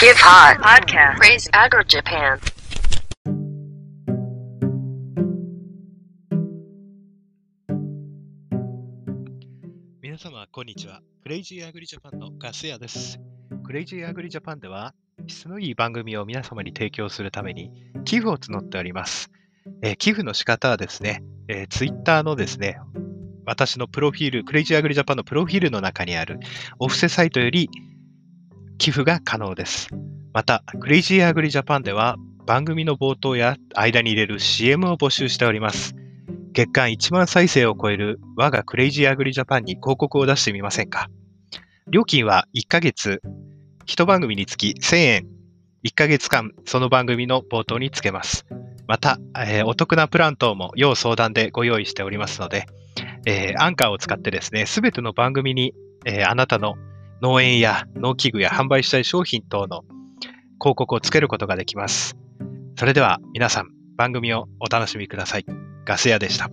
Give Hot Podcast Crazy Agri Japan 皆様、こんにちは。クレイジーアグリジャパンのガス屋です。クレイジーアグリジャパンでは、質のいい番組を皆様に提供するために、寄付を募っております。えー寄付の仕方はですね、えー、ツイッターのですね、私のプロフィール、クレイジーアグリジャパンのプロフィールの中にあるお布施サイトより寄付が可能です。また、クレイジーアグリジャパンでは、番組の冒頭や間に入れる CM を募集しております。月間1万再生を超える我がクレイジーアグリジャパンに広告を出してみませんか？料金は1ヶ月、1番組につき1000円、1ヶ月間その番組の冒頭につけます。また、えーお得なプラン等も要相談でご用意しておりますので、えーアンカーを使ってですね、すべての番組に、えーあなたの農園や農機具や販売したい商品等の広告をつけることができます。それでは皆さん、番組をお楽しみください。ガス屋でした。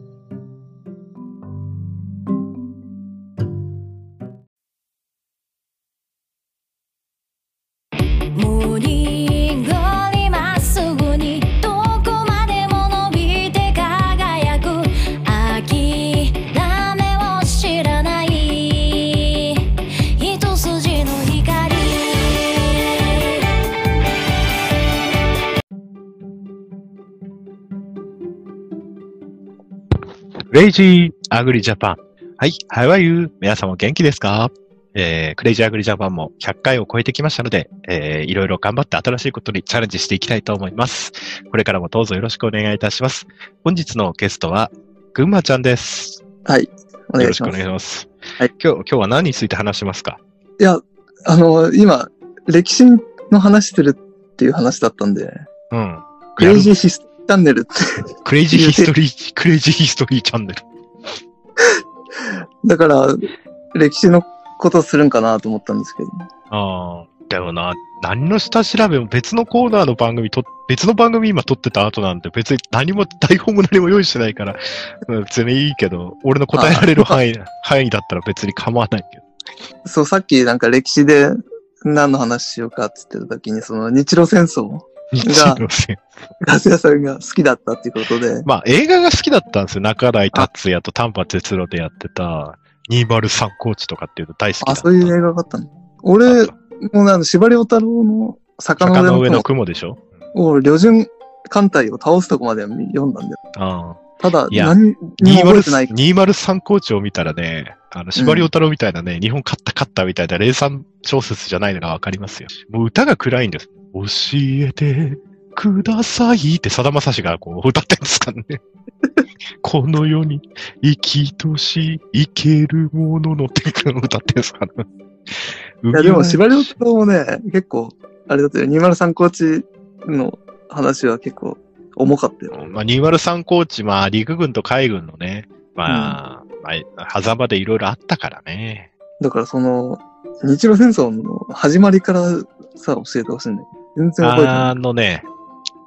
クレイジーアグリジャパン。はい、How are you? 皆様元気ですか？えー、クレイジーアグリジャパンも100回を超えてきましたので、えー、いろいろ頑張って新しいことにチャレンジしていきたいと思います。これからもどうぞよろしくお願いいたします。本日のゲストは、ぐんまちゃんです。はい。お願いします。よろしくお願いします。はい今日、今日は何について話しますか？いや、あの、今、歴史の話してるっていう話だったんで、うん。クレイジーヒスチャンネルって、クレイジーヒストリー、クレイジーヒストリーチャンネル。だから、歴史のことするんかなと思ったんですけど。ああ、でもな、何の下調べも別のコーナーの番組と、別の番組今撮ってた後なんて別に何も台本も何も用意してないから、うん別にいいけど、俺の答えられる範囲、範囲だったら別に構わないけど。そう、さっきなんか歴史で何の話しようかって言ってた時に、その日露戦争、日露戦。ガス屋さんが好きだったっていうことで、まあ映画が好きだったんですよ。中台達也と丹波哲郎でやってた203コーチとかっていうの大好きだあ、った。そういう映画があったの？俺、もうなんか司馬遼太郎の坂の上の雲でしょ？雲を旅順艦隊を倒すとこまでは読んだんだよ。ああ。ただ、何にも覚えてない。203コーチを見たらね、あの、司馬遼太郎みたいなね、日本勝った勝ったみたいな霊山小説じゃないのがわかりますよ。もう歌が暗いんです。教えてくださいってさだまさしがこう歌ってるんですからね。この世に生きとし生けるもののって歌ってるんですから。いいや、でも、司馬遼太郎もね、結構、あれだったよ、203コーチの話は結構重かったよ。まあ、203コーチ、まあ、陸軍と海軍のね、まあ、まあ、狭間でいろいろあったからね。だからその、日露戦争の始まりからさ、教えてほしいんだけど、全然覚えてなあのね、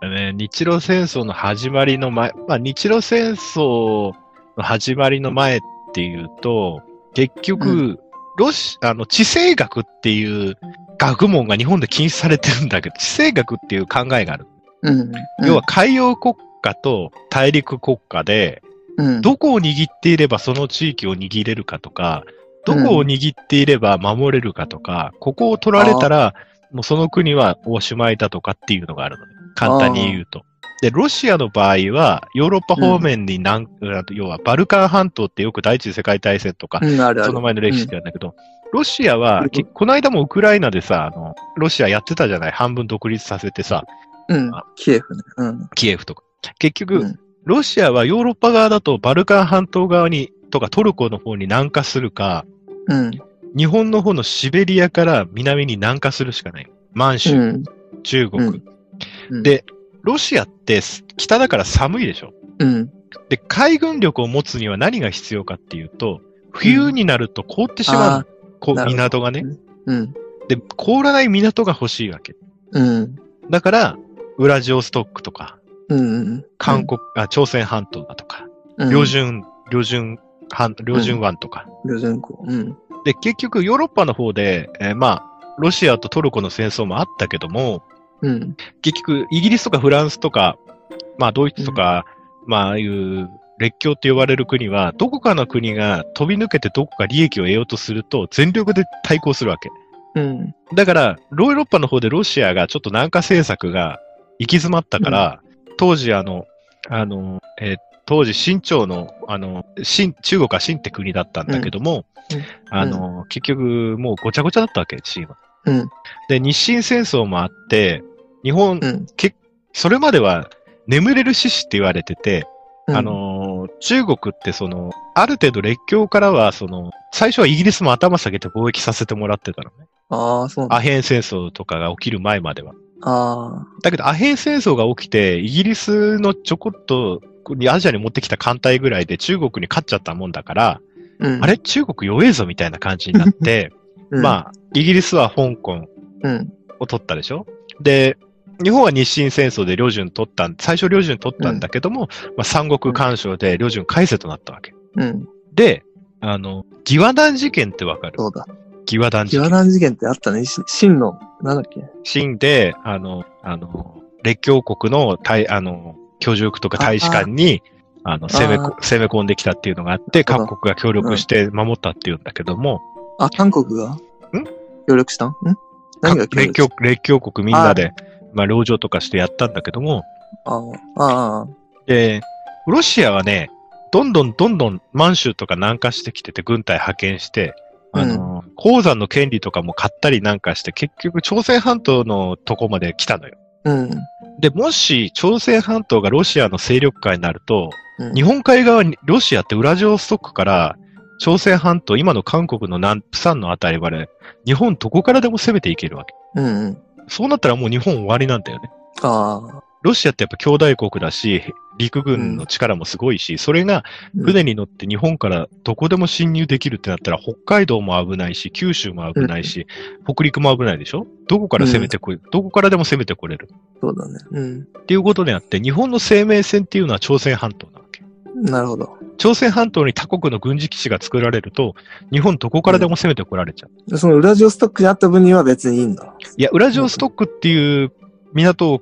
ね日露戦争の始まりの前、まあ、日露戦争の始まりの前っていうと、結局、ロシ、あの、地政学っていう学問が日本で禁止されてるんだけど、地政学っていう考えがある。い。うん。要は海洋国家と大陸国家で、うん、どこを握っていればその地域を握れるかとか、どこを握っていれば守れるかとか、ここを取られたら、もうその国はおしまいだとかっていうのがあるのね。簡単に言うと。で、ロシアの場合は、ヨーロッパ方面に南、あと要はバルカン半島ってよく第一次世界大戦とか、うん、あるある。その前の歴史であるんだけど、ロシアは、この間もウクライナでさ、あの、ロシアやってたじゃない？半分独立させてさ、うんあ。キエフね。うん。キエフとか。結局、うんロシアはヨーロッパ側だとバルカン半島側に、とかトルコの方に南下するか、うん。日本の方のシベリアから南に南下するしかない。満州、うん。中国、うんうんで、ロシアって北だから寒いでしょ。うん。で、海軍力を持つには何が必要かっていうと、冬になると凍ってしまうこ港がね。うん。で、凍らない港が欲しいわけ。うん。だから、ウラジオストックとか、うん。韓国、あ朝鮮半島だとか、うん、両順、両順、半両順湾とか。旅順港。うん。で、結局ヨーロッパの方で、えーまあ、ロシアとトルコの戦争もあったけども、うん。結局、イギリスとかフランスとか、まあ、ドイツとか、まあ、ああいう列強って呼ばれる国は、どこかの国が飛び抜けてどこか利益を得ようとすると、全力で対抗するわけ。うん。だから、ヨーロッパの方でロシアがちょっと南下政策が行き詰まったから、当時あの、あの、えー当時清朝の、あの、清、中国は清って国だったんだけども、うんうんあの、結局もうごちゃごちゃだったわけ、清は。うん。で、日清戦争もあって、日本、うん。それまでは眠れる獅子って言われてて、うんあ、のー中国ってその、ある程度列強からは、その、最初はイギリスも頭下げて貿易させてもらってたのね。ああ、そう。アヘン戦争とかが起きる前までは。あだけど、アヘン戦争が起きて、イギリスのちょこっと、アジアに持ってきた艦隊ぐらいで中国に勝っちゃったもんだから、あ。うん。あれ？中国弱えぞみたいな感じになって、うん、まあ、イギリスは香港うん。を取ったでしょ？で、日本は日清戦争で旅順取ったん、最初旅順取ったんだけども、まあ、三国干渉で旅順返せとなったわけ。うん。で、あの、義和団事件ってわかる？そうだ。義和団事件。義和団事件ってあったね。し真の、なんだっけ？清で、あの、あの、列強国の大、あの、居住区とか大使館に、あの、攻めこ、攻め込んできたっていうのがあって、各国が協力して守ったっていうんだけども、あ、韓国が？協力したん？ん？何が協列力強、列強国みんなで、まあ、籠城とかしてやったんだけども、ああ、ああ、で、ロシアはね、どんどんどんどん満州とか南下してきてて軍隊派遣して、あの、鉱山の権利とかも買ったりなんかして、結局朝鮮半島のとこまで来たのよ。うん。で、もし朝鮮半島がロシアの勢力下になると、うん。日本海側に、ロシアってウラジオストックから朝鮮半島、今の韓国の南、プサンのあたりまで、日本どこからでも攻めていけるわけ。うんうん。そうなったらもう日本終わりなんだよね。ああ。ロシアってやっぱ兄弟国だし、陸軍の力もすごいし、それがうん船に乗って日本からどこでも侵入できるってなったら、北海道も危ないし、九州も危ないし、北陸も危ないでしょ？どこから攻めてこい、どこからでも攻めてこれる？そうだね。うん。っていうことであって、日本の生命線っていうのは朝鮮半島なわけ。なるほど。朝鮮半島に他国の軍事基地が作られると、日本どこからでも攻めてこられちゃう。でそのウラジオストックにあった分には別にいいんだ。いや、ウラジオストックっていう港を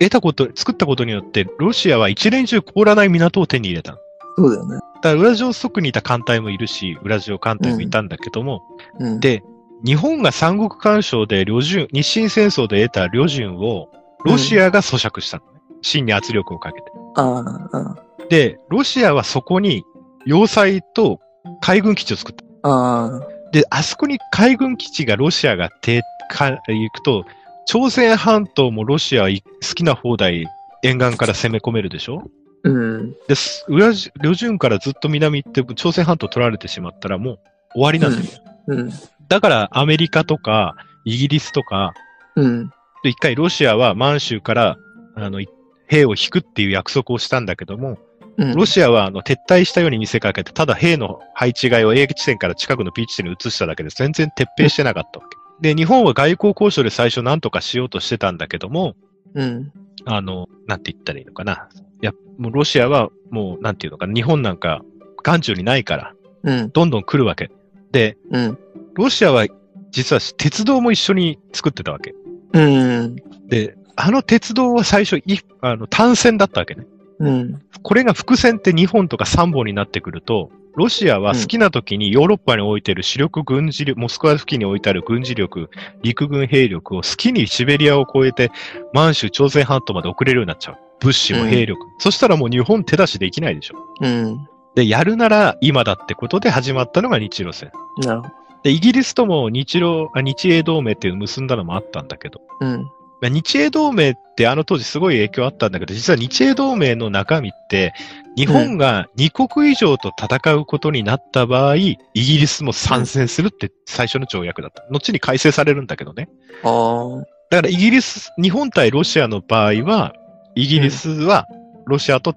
得たこと、作ったことによって、ロシアは一年中凍らない港を手に入れたの。そうだよね。だからウラジオストックにいた艦隊もいるし、ウラジオ艦隊もいたんだけども、うん。で、日本が三国干渉で旅順、日清戦争で得た旅順を、ロシアが咀嚼したのね。清に圧力をかけて。ああ、あで、ロシアはそこに要塞と海軍基地を作った。あ、ああ、で、あそこに海軍基地がロシアがてか行くと、朝鮮半島もロシアはい好きな放題沿岸から攻め込めるでしょ？うん。で、す裏じ旅順からずっと南行って朝鮮半島取られてしまったらもう終わりなんだよ。うん。だからアメリカとかイギリスとか、うん。で一回ロシアは満州からあのい兵を引くっていう約束をしたんだけども、うん。ロシアはあの撤退したように見せかけて、ただ兵の配置換えを A 地点から近くの B 地点に移しただけで全然撤兵してなかったわけ。で、日本は外交交渉で最初何とかしようとしてたんだけども、うん。あの、なんて言ったらいいのかな。いや、もうロシアはもう、なんていうのかな、日本なんか眼中にないから、うん。どんどん来るわけ。で、うん。ロシアは実は鉄道も一緒に作ってたわけ。うん。で、あの鉄道は最初い、あの、単線だったわけね。うん。これが伏線って2本とか3本になってくると、ロシアは好きな時にヨーロッパに置いてる主力軍事力、モスクワ付近に置いてある軍事力、陸軍兵力を好きにシベリアを越えて満州朝鮮半島まで送れるようになっちゃう。物資も兵力。そしたらもう日本手出しできないでしょ。うん。で、やるなら今だってことで始まったのが日露戦。なるほど。で、イギリスとも日露、あ日英同盟っていうのを結んだのもあったんだけど、うん。まあ日英同盟ってあの当時すごい影響あったんだけど、実は日英同盟の中身って、日本が2国以上と戦うことになった場合、イギリスも参戦するって最初の条約だった。後に改正されるんだけどね。ああ。だからイギリス、日本対ロシアの場合は、イギリスはロシアと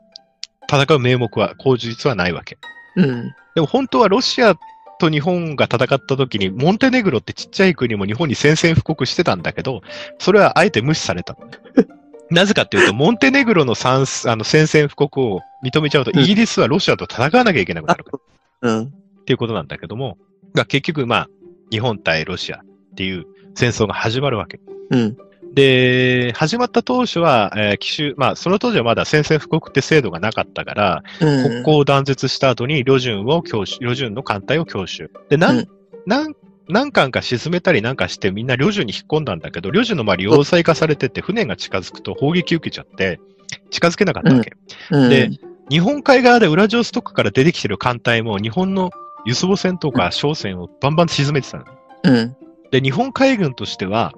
戦う名目は、口実はないわけ。うん。でも本当はロシアと日本が戦った時に、モンテネグロってちっちゃい国も日本に宣戦布告してたんだけど、それはあえて無視された。なぜかっていうと、モンテネグロの参あの宣戦布告を認めちゃうと、うんイギリスはロシアと戦わなきゃいけなくなるから うん。っていうことなんだけども、が結局まあ、日本対ロシア。っていう戦争が始まるわけ。うん。で、始まった当初は、えー奇襲、まあ、その当時はまだ宣戦布告って制度がなかったから、うん。国交を断絶した後に、旅順を強襲、旅順の艦隊を強襲。で、なん、うんなん、何艦か沈めたりなんかしてみんな旅順に引っ込んだんだけど、旅順の周り要塞化されてて、船が近づくと砲撃受けちゃって、近づけなかったわけ。うん、で、日本海側でウラジオストクから出てきてる艦隊も日本の輸送船とか商船をバンバン沈めてたの。うん。で、日本海軍としては、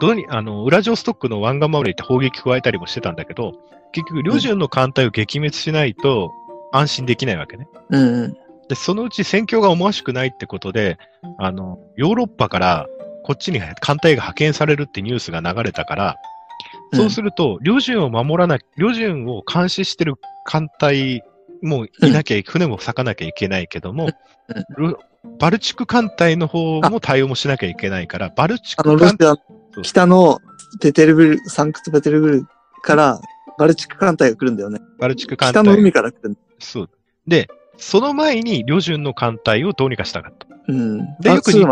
どうに、あの、ウラジオストックの湾岸守りって砲撃加えたりもしてたんだけど、結局、旅順の艦隊を撃滅しないと安心できないわけね。うん。うん。で、そのうち戦況が思わしくないってことで、あの、ヨーロッパからこっちに艦隊が派遣されるってニュースが流れたから、そうすると、旅順を守らな、旅順を監視してる艦隊もいなきゃ、船も咲かなきゃいけないけども、ロバルチク艦隊の方も対応もしなきゃいけないから、バルチク艦ロシア、北のペテルブルク、サンクトペテルブルクからバルチク艦隊が来るんだよね。バルチク艦北の隊。海から来る。そう。で、その前に旅順の艦隊をどうにかしたかった。うん。でよくに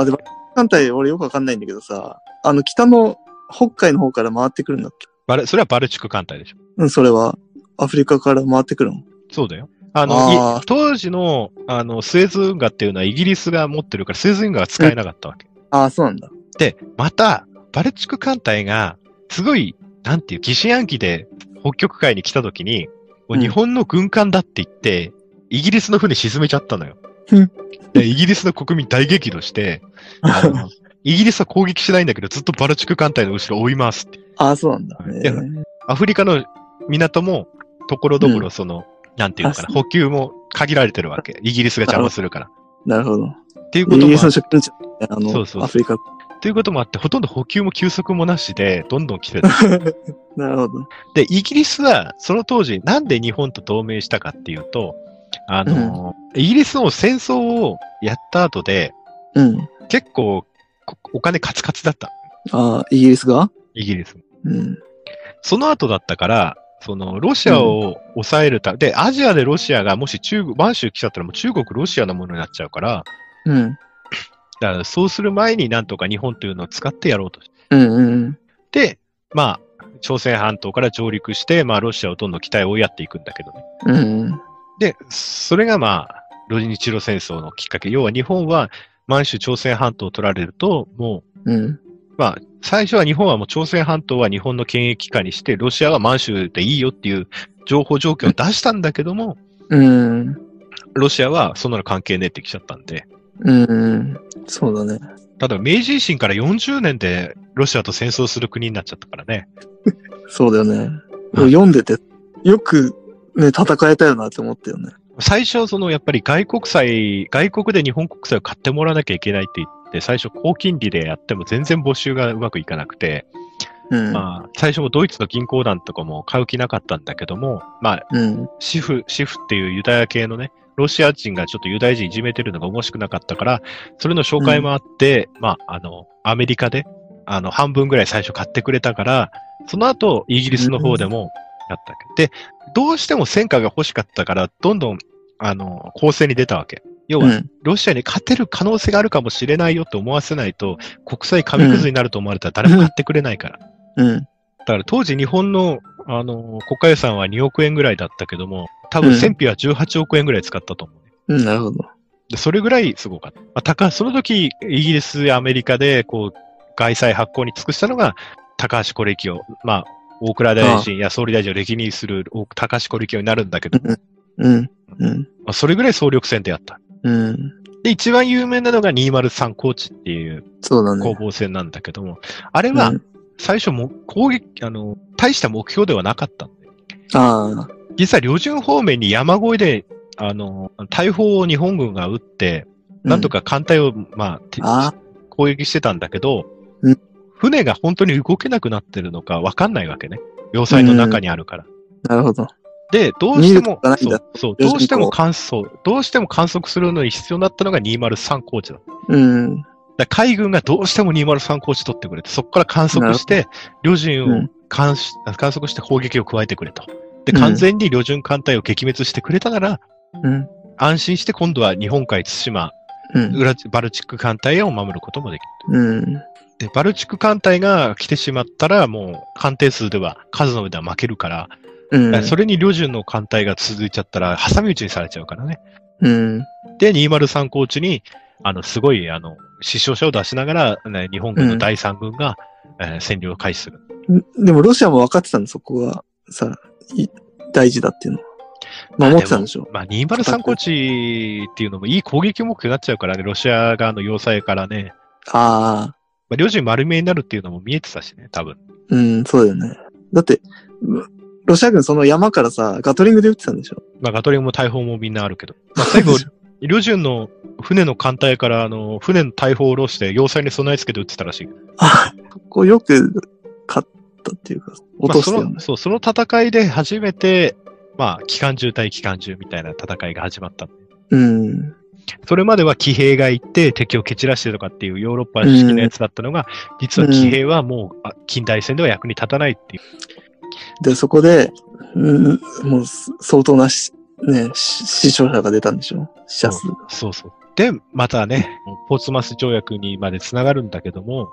艦隊俺よくわかんないんだけどさ、あの、北の北海の方から回ってくるんだっけ？バルそれはバルチク艦隊でしょ。うん、それは。アフリカから回ってくるの？そうだよ。あの、あ当時の、あの、スエズ運河っていうのはイギリスが持ってるから、スエズ運河は使えなかったわけ。ああ、そうなんだ。で、また、バルチク艦隊が、すごい、なんていう、疑心暗鬼で北極海に来た時に、もううん日本の軍艦だって言って、イギリスの船沈めちゃったのようん。でイギリスの国民大激怒して、あの イギリスは攻撃しないんだけど、ずっとバルチク艦隊の後ろを追いますって。ああ、そうなんだ。いやアフリカの港も、ところどこうろ、その、なんていうのかな、あ補給も限られてるわけ。イギリスが邪魔するから。なるほど。っていうこともあイギリスの植民地、あの、そうそうアフリカ。っていうこともあって、ほとんど補給も休息もなしで、どんどん来てた。なるほど。で、イギリスは、その当時、なんで日本と同盟したかっていうと、あの、イギリスの戦争をやった後で、うん。結構、こお金カツカツだった。ああ、イギリスが？イギリス。うん。その後だったから、その、ロシアを抑えるた、で、アジアでロシアがもし中国、満州来ちゃったらもう中国、ロシアのものになっちゃうから、うん。だからそうする前になんとか日本というのを使ってやろうとしうんうんて、まあ、朝鮮半島から上陸して、まあ、ロシアをどんどん北へ追いやっていくんだけどね。うん。うん。で、それがまあ、ロ日露戦争のきっかけ。要は日本は満州朝鮮半島を取られると、もう、うん。まあ、最初は日本はもう朝鮮半島は日本の権益下にして、ロシアは満州でいいよっていう情報状況を出したんだけども、うん。ロシアはそんなの関係ねえってきちゃったんで。うん。そうだね。ただ、明治維新から40年でロシアと戦争する国になっちゃったからね。そうだよね。うん読んでて、よくね、戦えたよなって思ったよね。最初、そのやっぱり外国債、外国で日本国債を買ってもらわなきゃいけないって言って、最初高金利でやっても全然募集がうまくいかなくて、うん。まあ、最初もドイツの銀行団とかも買う気なかったんだけども、まあ、うん。シフ、シフっていうユダヤ系のね、ロシア人がちょっとユダヤ人いじめてるのが面白くなかったから、それの紹介もあって、まあ、あの、アメリカで、あの、半分ぐらい最初買ってくれたから、その後、イギリスの方でもやったわけ。で、どうしても戦果が欲しかったから、どんどん、あの、攻勢に出たわけ。要は、うん。ロシアに勝てる可能性があるかもしれないよって思わせないと、国際紙くずになると思われたら誰も買ってくれないから。うん。だから当時日本の、あの、国家予算は2億円ぐらいだったけども、多分戦費は18億円ぐらい使ったと思うね。うん。なるほど。で、それぐらいすごかった。まあ、高その時、イギリスやアメリカで、こう、外債発行に尽くしたのが、高橋是清。まあ、大蔵大臣や総理大臣を歴任するお高橋是清になるんだけど、うん。うん。まあ、それぐらい総力戦でやった。うん。で、一番有名なのが203高地っていう。攻防戦なんだけども、あれはうん最初も攻撃、あの、大した目標ではなかったんで。ああ。実は旅順方面に山越えで、あの、大砲を日本軍が撃って、なんとか。か艦隊を、まあ、てあ攻撃してたんだけど、うん船が本当に動けなくなってるのかわかんないわけね。要塞の中にあるから。なるほど。で、どうしてもそう、そう、どうしても観測、どうしても観測するのに必要だったのが203高地だ。うん。ら海軍がどうしても203高地取ってくれて、そこから観測して、旅順をうん観測して砲撃を加えてくれと。で、うん完全に旅順艦隊を撃滅してくれたなら、うん。安心して今度は日本海対馬うん。裏バルチック艦隊を守ることもできる。うん。で、バルチック艦隊が来てしまったら、もう艦艇数では、数の上では負けるから、うん。それに旅順の艦隊が続いちゃったら、挟み撃ちにされちゃうからね。うん。で、203高地に、あの、すごい、あの、死傷者を出しながら、ね、日本軍の第3軍が、えー占領を開始する。でもロシアも分かってたんだ、そこがさ、い大事だっていうのは。守ってたんでしょ。まあ、203高地っていうのもいい攻撃目標になっちゃうからね、ロシア側の要塞からね、ああ、まあ、両陣丸見えになるっていうのも見えてたしね、多分。うん、そうだよね。だって、ロシア軍その山からさ、ガトリングで撃ってたんでしょ。まあ、ガトリングも大砲もみんなあるけど。まあ、最後、旅順の船の艦隊から、あの、船の大砲を下ろして、要塞に備え付けて撃ってたらしい。あ、そこよく勝ったっていうか、落としたよねまあその。そう、その戦いで初めて、まあ、機関銃対機関銃みたいな戦いが始まった。うん。それまでは騎兵が行って敵を蹴散らしてとかっていうヨーロッパ式のやつだったのが、実は騎兵はもうあ近代戦では役に立たないっていう。で、そこで、うん、もう相当なし、ね、し死傷者が出たんでしょ？死者数。そうそう。で、またね、ポーツマス条約にまで繋がるんだけども、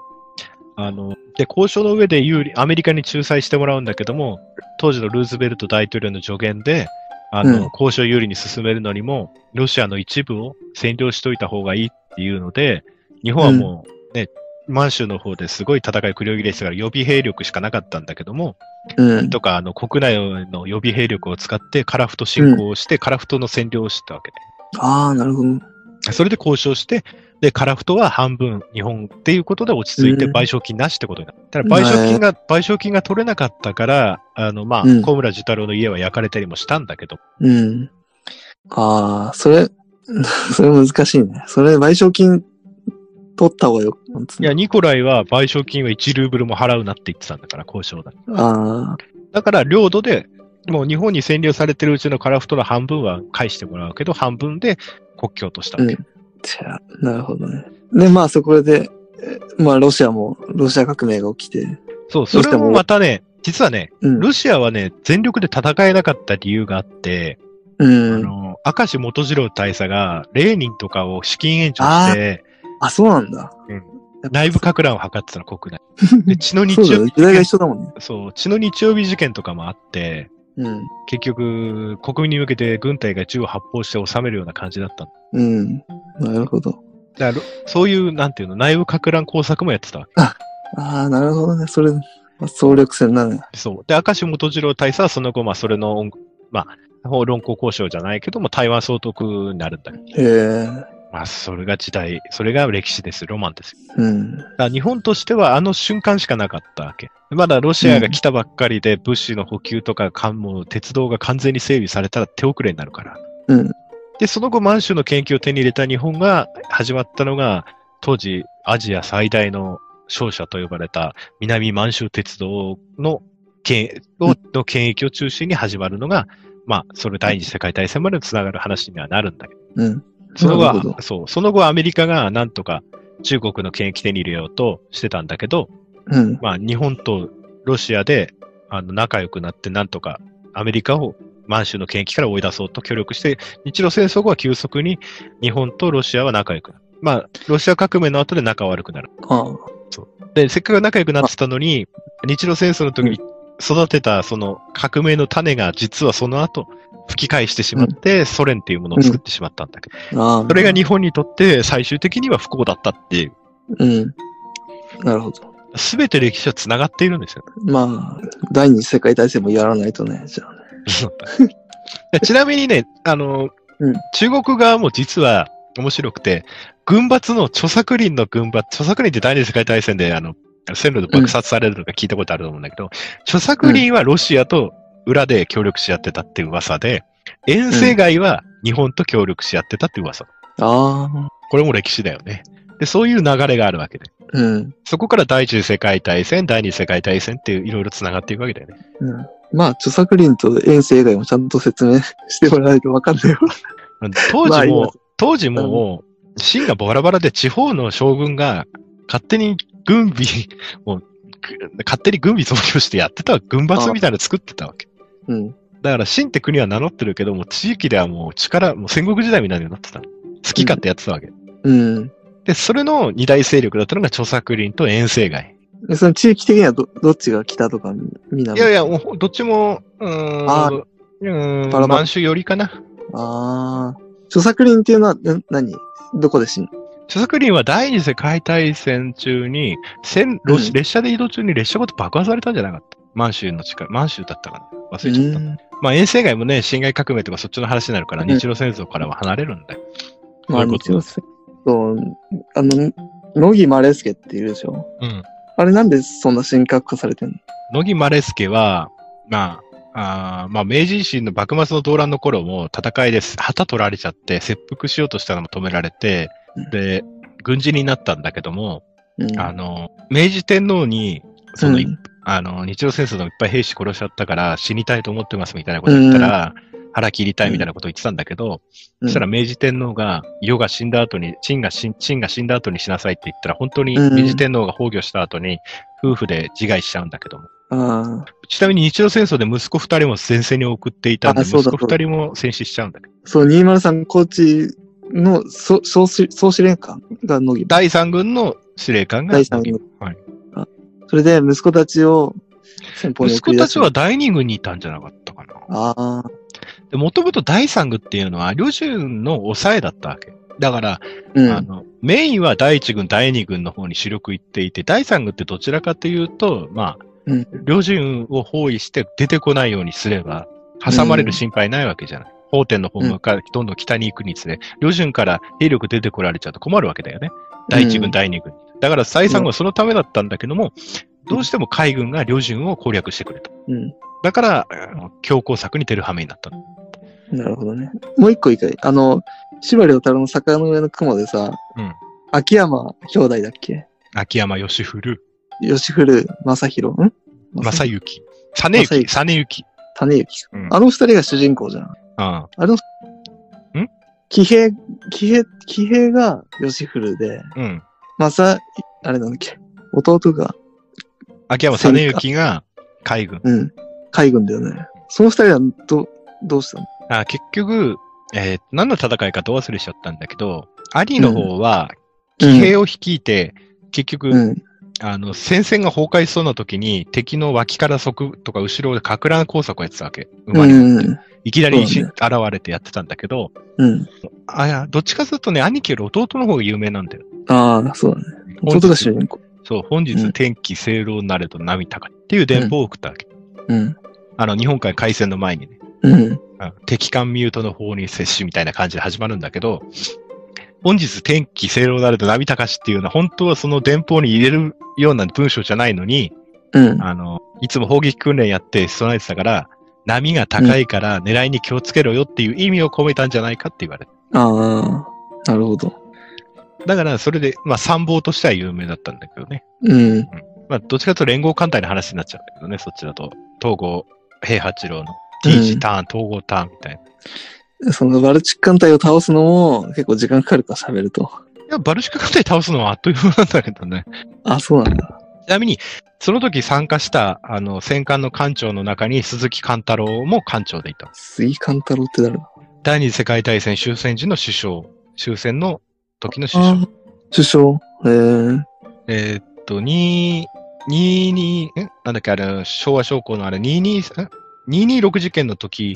あの、で、交渉の上で有利、アメリカに仲裁してもらうんだけども、当時のルーズベルト大統領の助言で、あの、うん交渉有利に進めるのにも、ロシアの一部を占領しといた方がいいっていうので、日本はもうね、満州の方ですごい戦い繰り広げてたから予備兵力しかなかったんだけども、うん。とか、あの、国内の予備兵力を使って、カラフト侵攻をして、カラフトの占領をしたわけで。ああ、なるほど。それで交渉して、で、カラフトは半分日本っていうことで落ち着いてうん賠償金なしってことになった。ただ賠償金が、賠償金が取れなかったから、あの、まあ、うん小村寿太郎の家は焼かれたりもしたんだけど、うん。ああ、それ、それ難しいね。それ賠償金取った方がよく、なんつうのいや、ニコライは賠償金は1ルーブルも払うなって言ってたんだから、交渉だ。ああ、だから、領土で、もう日本に占領されてるうちのカラフトの半分は返してもらうけど、半分で国境としたわけ。うん。じゃあ、なるほどね。で、まあそこで、えまあロシアも、ロシア革命が起きて、そう、それもまたね、実はね、うん。ロシアはね、全力で戦えなかった理由があって、あうん。の、明石元次郎大佐が、レーニンとかを資金援助して、あ、そうなんだ。うん内部か乱を図ってたの、国内。で、血の日曜日そうが一緒だもんね。そう、血の日曜日事件とかもあって、うん。結局、国民に向けて軍隊が銃を発砲して収めるような感じだったの。うん。なるほど。だから、そういう、なんていうの、内部か乱工作もやってたわけ。ああ、なるほどね。それ、まあ、総力戦だね。そう。で、明石元次郎大佐はその後、まあ、それの、まあ、論考交渉じゃないけども、台湾総督になるんだけど。へえ。まあ、それが時代、それが歴史です。ロマンですよ。うん。だ日本としてはあの瞬間しかなかったわけ。まだロシアが来たばっかりで物資の補給とか艦も鉄道が完全に整備されたら手遅れになるから。うん。で、その後満州の研究を手に入れた日本が始まったのが、当時アジア最大の商社と呼ばれた南満州鉄道の権をの権益を中心に始まるのが、まあ、それ第二次世界大戦までつながる話にはなるんだけど。うん。その後はそう、その後アメリカがなんとか中国の権益手に入れようとしてたんだけど、うん。まあ日本とロシアであの仲良くなってなんとかアメリカを満州の権益から追い出そうと協力して、日露戦争後は急速に日本とロシアは仲良くなる。まあ、ロシア革命の後で仲悪くなる。で、せっかく仲良くなってたのに、日露戦争の時に育てたその革命の種が実はその後吹き返してしまって、ソ連っていうものを作ってしまったんだけど。それが日本にとって最終的には不幸だったっていう、うん。なるほど。すべて歴史は繋がっているんですよ。まあ、第二次世界大戦もやらないとね、じゃあね。ちなみにね、あの、うん中国側も実は面白くて、軍閥の著作林の軍閥、著作林って第二次世界大戦であの、線路で爆殺されるのが聞いたことあると思うんだけど、著作林はロシアと裏で協力し合ってたって噂で、遠征外は日本と協力し合ってたって噂。ああ。これも歴史だよね。で、そういう流れがあるわけで。うん。そこから第一次世界大戦、第二次世界大戦っていういろいろ繋がっていくわけだよね。うん。まあ、著作林と遠征以外もちゃんと説明してもらわないとわかんないわ。当時も、当時も、秦がバラバラで地方の将軍が勝手に軍備、もう、く勝手に軍備増強してやってた軍閥みたいなの作ってたわけ。うん。だから秦って国は名乗ってるけども、地域ではもう力、もう戦国時代みたいになってたの。好き勝手やってたわけ。うん。で、それの二大勢力だったのが著作林と遠征外。でその地域的にはど、どっちが北とか南？いやいや、もうどっちも、うーん、あうーん、バラ満州寄りかな。ああ。著作林っていうのは、な、何？どこで死ん？著作林は第二次世界大戦中に、列車で移動中に列車ごと爆破されたんじゃなかった？満州の近く、満州だったかな忘れちゃった。うんまあ遠征外もね、辛亥革命とかそっちの話になるから、うん日露戦争からは離れるんだよ。まあ、日露戦争、あの、乃木マレスケっているでしょ？うん。あれなんでそんな神格化されてんの？乃木マレスケは、まあ、あーまあ、明治維新の幕末の動乱の頃も戦いです。旗取られちゃって、切腹しようとしたのも止められてうん、で、軍人になったんだけども、うん。あの、明治天皇に、その、うんあの、日露戦争でもいっぱい兵士殺しちゃったから死にたいと思ってますみたいなこと言ったら、腹切りたいみたいなこと言ってたんだけど、そしたら明治天皇が、世が死んだ後に、陳が死が死んだ後にしなさいって言ったら、本当にうん明治天皇が崩御した後に、夫婦で自害しちゃうんだけども。ちなみに日露戦争で息子二人も前線に送っていたんで、息子二人も戦死しちゃうんだけど。そう、203高知の総総司令官が乃木。第三軍の司令官が第三軍。はい。それで息子たちを先方に息送り出した子ちは第二軍にいたんじゃなかったかな。ああ、で、もともと第三軍っていうのは、旅順の抑えだったわけ。だから、うん。あの、メインは第一軍、第二軍の方に主力行っていて、第三軍ってどちらかというと、まあ、うん旅順を包囲して出てこないようにすれば、挟まれる心配ないわけじゃない。法天の方向からどんどん北に行くにつれ、旅順から兵力出てこられちゃうと困るわけだよね。第一軍、うん第二軍。だから第三軍はそのためだったんだけども、どうしても海軍が旅順を攻略してくれと。うん。だから、あの強攻策に出る羽目になったの。なるほどね。もう一個いいかいあの、司馬遼太郎の坂の上の雲でさ、うん秋山兄弟だっけ？秋山義古、吉古正宏？ん？正幸、実幸、正実幸。種幸。うんあの二人が主人公じゃん。ああれの、ん？騎兵、騎兵、騎兵が吉古で、あうん。正、あれなんだっけ？弟が、秋山実幸が海軍。うん、海軍だよね。その二人はど、どうしたの？あ結局、えー何の戦いかと忘れしちゃったんだけど、兄の方は、騎兵を率いて、結局、うん。あの、戦線が崩壊しそうな時に、敵の脇から側とか後ろで格乱工作をやってたわけ。馬うに乗ってん。いきなりしそう現れてやってたんだけど、うん。あどっちかというとね、兄貴より弟の方が有名なんだよ。ああ、そうだね。弟が主人公。そう、本日うん天気清浪なれと波高いっていう電報を送ったわけ。うん。あの、日本海海戦の前にね。うん。あ敵艦ミュートの方に接種みたいな感じで始まるんだけど、本日天気清浪なれと波高しっていうのは本当はその電報に入れるような文章じゃないのに、うん。あの、いつも砲撃訓練やって備えてたから、波が高いから狙いに気をつけろよっていう意味を込めたんじゃないかって言われて。ああ、なるほど。だからそれで、まあ参謀としては有名だったんだけどね。うん。まあどっちかというと連合艦隊の話になっちゃうんだけどね、そっちだと。東郷平八郎の T 字ターン、統合ターンみたいな。そのバルチック艦隊を倒すのも結構時間かかるか喋ると。いや、バルシカ艦隊倒すのはあっという間なんだけどね。あ、そうなんだ。ちなみに、その時参加した、あの、戦艦の艦長の中に鈴木貫太郎も艦長でいた。杉勘太郎って誰だ？第二次世界大戦終戦時の首相。終戦の時の首あ相。首相。えええーっと、2、22、んなんだっけ、あれ、昭和将校のあれ、22、ん226事件の時、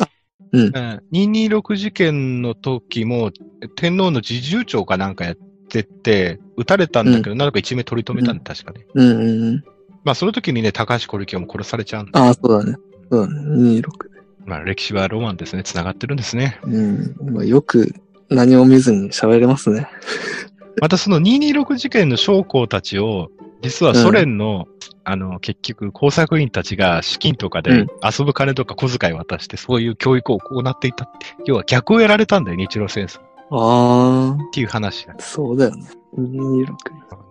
うんうん226事件の時も、天皇の侍従長かなんかやってて、撃たれたんだけど、なんか一命取り留めたんだ、確かね。うんうんうん。まあ、その時にね、高橋小力夫も殺されちゃうんだ。ああ、そうだね。そうだね。26。まあ、歴史はロマンですね。繋がってるんですね。うん。まあ、よく何も見ずに喋れますね。またその226事件の将校たちを、実はソ連の、あの、結局、工作員たちが資金とかでうん遊ぶ金とか小遣い渡して、そういう教育を行っていたって。要は逆をやられたんだよ、日露戦争。っあていう話が。あ、そうだよね。226。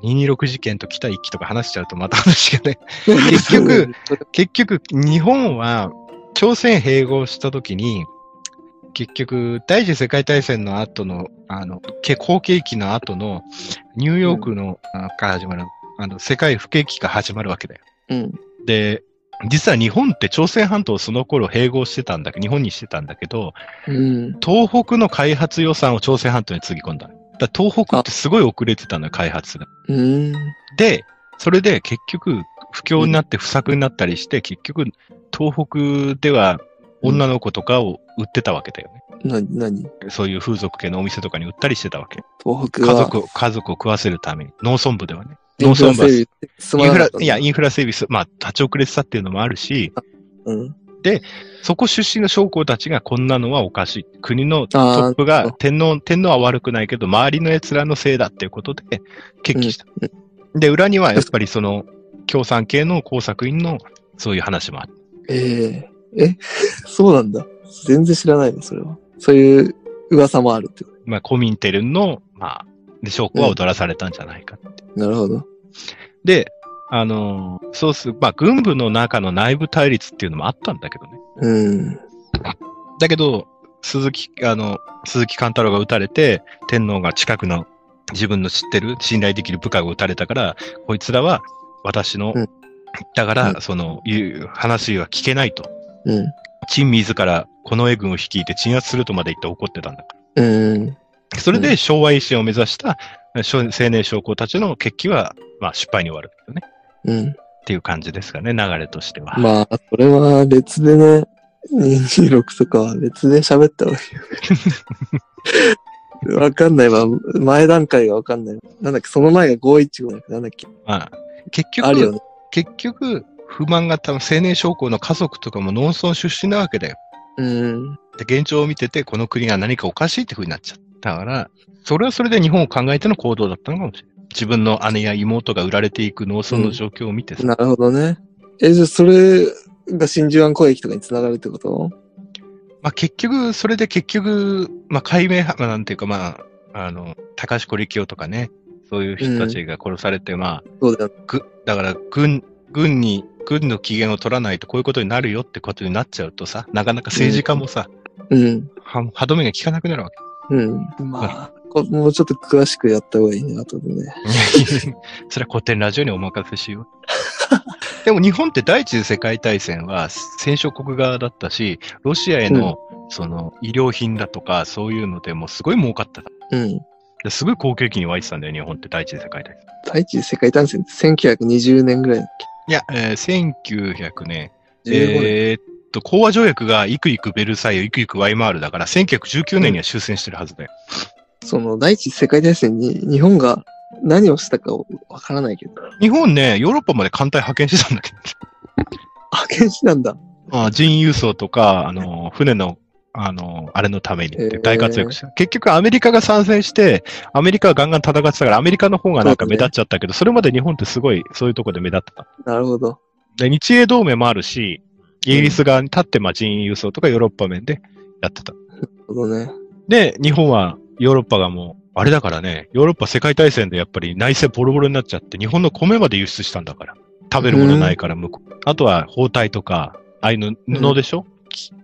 226事件と北一揆とか話しちゃうとまた話がね。結局、結局、日本は朝鮮併合した時に、結局、第一次世界大戦の後の、あの、け好景気の後の、ニューヨークの、あから始まる、あの、世界不景気が始まるわけだよ。うん。で、実は日本って朝鮮半島をその頃併合してたんだけど、日本にしてたんだけど、うん。東北の開発予算を朝鮮半島につぎ込んだ。だ東北ってすごい遅れてたのよ、開発が。うーん。で、それで結局、不況になって不作になったりして、結局、東北では女の子とかを売ってたわけだよね。な、なにそういう風俗系のお店とかに売ったりしてたわけ。東北は。家族を、家族を食わせるために。農村部ではね。インフラ整備進インフラいや、インフラ整備す、まあ、立ち遅れてたっていうのもあるし、うん。そこ出身の将校たちがこんなのはおかしい。国のトップが天皇、天皇は悪くないけど、周りの奴らのせいだっていうことで決起した。で、裏にはやっぱりその、共産系の工作員のそういう話もある。えええ、そうなんだ。全然知らないの、それは。そういう噂もあるってこまあ、コミンテルンの、まあ、で、将校は踊らされたんじゃないかって。と。なるほど。で、あのーそうする、まあ、軍部の中の内部対立っていうのもあったんだけどね。うん。だけど、鈴木、あの、鈴木貫太郎が撃たれて、天皇が近くの自分の知ってる、信頼できる部下が撃たれたから、こいつらは私の、うんだから、うんその、いう話は聞けないと。うん。陳自ら近衛軍を率いて鎮圧するとまで言って怒ってたんだかうん。ら。それでうん昭和維新を目指した少青年将校たちの決起は、まあ失敗に終わるよね。うん。っていう感じですかね、流れとしては。まあ、それは別でね、226とかは別で喋った方がいい。わかんないわ。前段階がわかんないわ。なんだっけ、その前が515だっけ？なんだっけ？まあ、結局、あるよね。結局、不満が多分青年将校の家族とかも農村出身なわけだよ。うん。で、現状を見てて、この国が何かおかしいって風になっちゃったから、それはそれで日本を考えての行動だったのかもしれない。自分の姉や妹が売られていく農村の状況を見てさ、なるほどね。え、じゃあそれが真珠湾攻撃とかにつながるってこと？まあ結局、それで結局、まあ解明、まあなんていうかまあ、あの、高橋力夫とかね、そういう人たちが殺されて、まあ、そうだだから、軍、軍に、軍の機嫌を取らないとこういうことになるよってことになっちゃうとさ、なかなか政治家もさ、うん。は歯止めが効かなくなるわけ。うん。まあ、こもうちょっと詳しくやった方がいいね、後でね。それは古典ラジオにお任せしよう。でも日本って第一次世界大戦は戦勝国側だったし、ロシアへの、その医療品だとかそういうのでもすごい儲かってた。うん。ですごい好景気に湧いてたんだよ、日本って第一次世界大戦。第一次世界大戦って1920年ぐらいだっいや、えー1900年、け ?15 年。えーっと、講和条約がいくいくベルサイユ、いくいくワイマールだから、1919年には終戦してるはずだよ。その第一次世界大戦に日本が何をしたかわからないけど。日本ね、ヨーロッパまで艦隊派遣してたんだけど。派遣してたんだ。あ人員輸送とか、あの、船の、あの、あれのためにって大活躍した。結局アメリカが参戦して、アメリカがガンガン戦ってたから、アメリカの方がなんか目立っちゃったけど、それまで日本ってすごいそういうとこで目立ってた。なるほど。で、日英同盟もあるし、イギリス側に立って、まあ人員輸送とかヨーロッパ面でやってた。なるほどね。で、日本はヨーロッパがもう、あれだからね、ヨーロッパ世界大戦でやっぱり内戦ボロボロになっちゃって、日本の米まで輸出したんだから。食べるものないから向こう。あとは包帯とか、ああいうの布でしょ、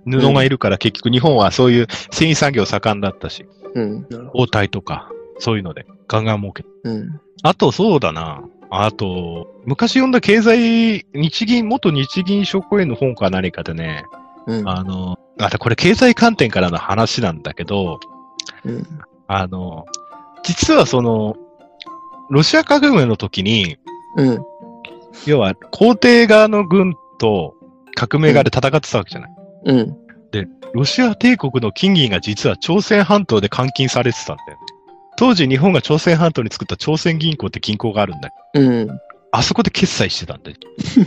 布がいるから結局日本はそういう繊維産業盛んだったし、うん。包帯とか、そういうのでガンガン儲け。ど。うん。ああとそうだな。あと、昔読んだ経済、日銀、元日銀職員の本か何かでね、うん。あの、あとこれ経済観点からの話なんだけど、うん。あの、実はその、ロシア革命の時に、うん。要は皇帝側の軍と革命側で戦ってたわけじゃない。うん。ロシア帝国の金銀が実は朝鮮半島で監禁されてたんだよね。当時日本が朝鮮半島に作った朝鮮銀行って銀行があるんだけど、うん。あそこで決済してたんだよ。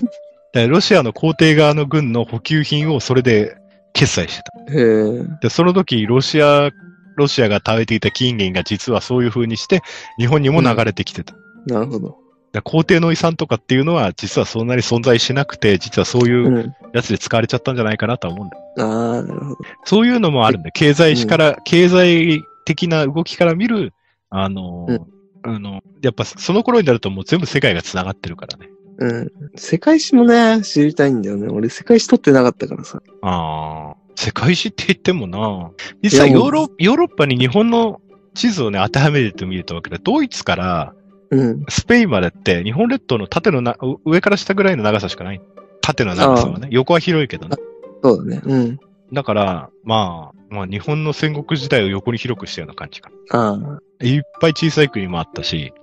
でロシアの皇帝側の軍の補給品をそれで決済してた。へえ。で、その時、ロシア、ロシアが食べていた金銀が実はそういう風にして、日本にも流れてきてた。なるほど。だ皇帝の遺産とかっていうのは、実はそんなに存在しなくて、実はそういううんやつで使われちゃったんじゃないかなとは思うんだよ。ああ、なるほど。そういうのもあるんで、経済史から、経済的な動きから見る、あの、うんあの、やっぱその頃になるともう全部世界が繋がってるからね。うん。世界史もね、知りたいんだよね。俺世界史取ってなかったからさ。ああ、世界史って言ってもな、実際ヨーロヨーロッパに日本の地図をね、当てはめてみるとわけで、ドイツからうん。スペインまでって、日本列島の縦のな、う上から下ぐらいの長さしかない。縦の長さはね。横は広いけどね。そうだね。うん。だから、まあ、まあ日本の戦国時代を横に広くしたような感じかああ。な。いっぱい小さい国もあったし、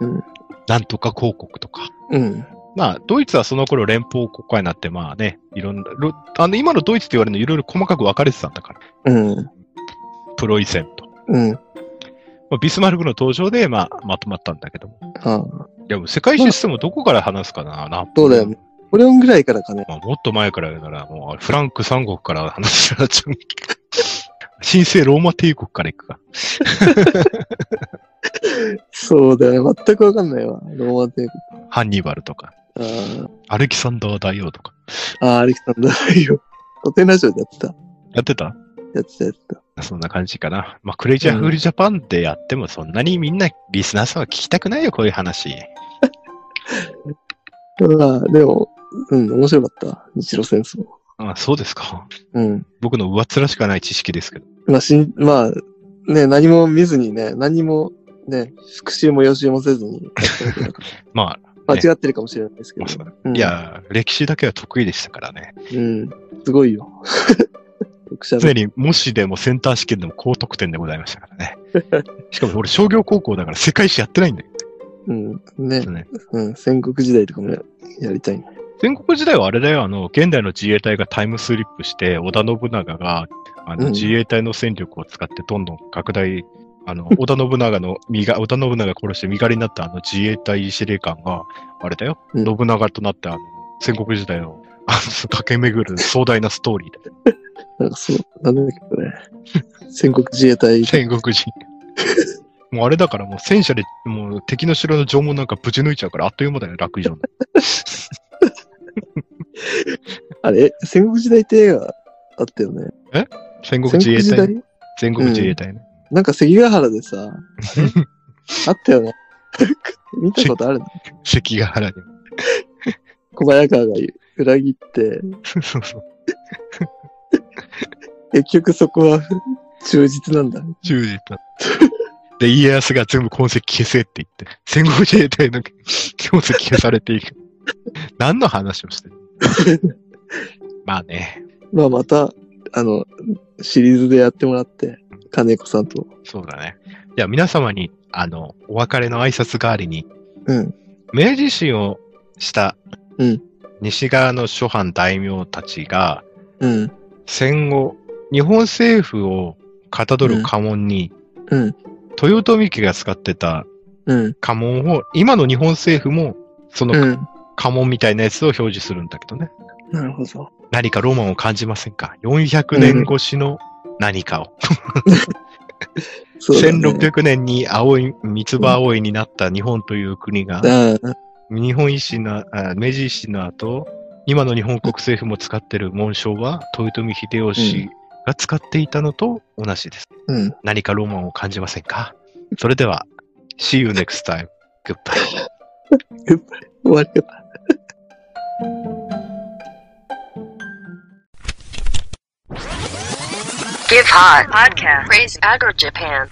うんなんとか公国とか。うん。まあ、ドイツはその頃連邦国家になって、まあね、いろんな、ろあの、今のドイツって言われるのいろいろ細かく分かれてたんだから。うん。プロイセンと。うん。まあ、ビスマルクの登場で、まあ、まとまったんだけども。ああ。いや、もう世界システムをどこから話すかな、なそうだよね。これぐらいからかね。まあ、もっと前から言うなら、もう、フランク三国から話になっちゃう。神聖ローマ帝国から行くか。そうだよね。全くわかんないわ。ローマ帝国。ハンニバルとか、あアレキサンダー大王とか。あ。ああ、アレキサンダーよ。古典ラジオでやってた。やってた？やってたやってた。そんな感じかな。まあ、クレイジーアフリジャパンでやっても、そんなにみんな、リスナーさんは聞きたくないよ、こういう話。まあ、でも、うん、面白かった。日露戦争。あそうですか。うん。僕の上っ面しかない知識ですけど。まあ、しん、まあ、ね、何も見ずにね、何も、ね、復習も予習もせずに。ま間違ってるかもしれないですけあ、ど。まあうんい、や、歴史だけは得意でしたからね。うん。すごいよ。常に模試でもセンター試験でも高得点でございましたからね。しかも俺商業高校だから世界史やってないんだよ。うん。ね。ねうん。戦国時代とかもややりたいね。戦国時代はあれだよ、あの、現代の自衛隊がタイムスリップして、織田信長が、あの、うん自衛隊の戦力を使ってどんどん拡大、あの、織田信長の身が、織田信長殺して身狩りになったあの自衛隊司令官が、あれだよ、うん信長となって、あの、戦国時代の、あの、駆け巡る壮大なストーリーで、なんかそう、なんだっけ、これ。戦国自衛隊。戦国人。もうあれだからもう戦車で、もう敵の城の城門なんかぶち抜いちゃうからあっという間だよ、楽城の。あれ戦国時代って映画あったよね。戦国戦国時自衛隊？ね。代？戦国自衛隊ね。なんか関ヶ原でさ、あったよね。見たことあるの？関ヶ原に。小早川が裏切って、そうそうそう。結局そこは忠実なんだ。忠実だ。で、家康が全部痕跡消せって言って、戦国自衛隊の痕跡消されていく。何の話をしてる？まあね、まあまた、あの、シリーズでやってもらって、金子さんと。そうだね。じゃあ皆様に、あの、お別れの挨拶代わりに、うん。明治維新をしたうん西側の諸藩大名たちが、うん。戦後、日本政府をかたどる家紋に、うん。豊臣家が使ってたうん。家紋を、今の日本政府もそのうん。家紋みたいなやつを表示するんだけどね。なるほど。何かロマンを感じませんか ?400 年越しの何かを。そうだね。1600年に青い、三つ葉葵になった日本という国が、ああ日本維新の、あ明治維新の後、今の日本国政府も使ってる紋章は、豊臣秀吉が使っていたのと同じです。うん。何かロマンを感じませんか？それでは、See you next time. Goodbye. 終わり方。Give Hot Podcast. Praise Agro Japan.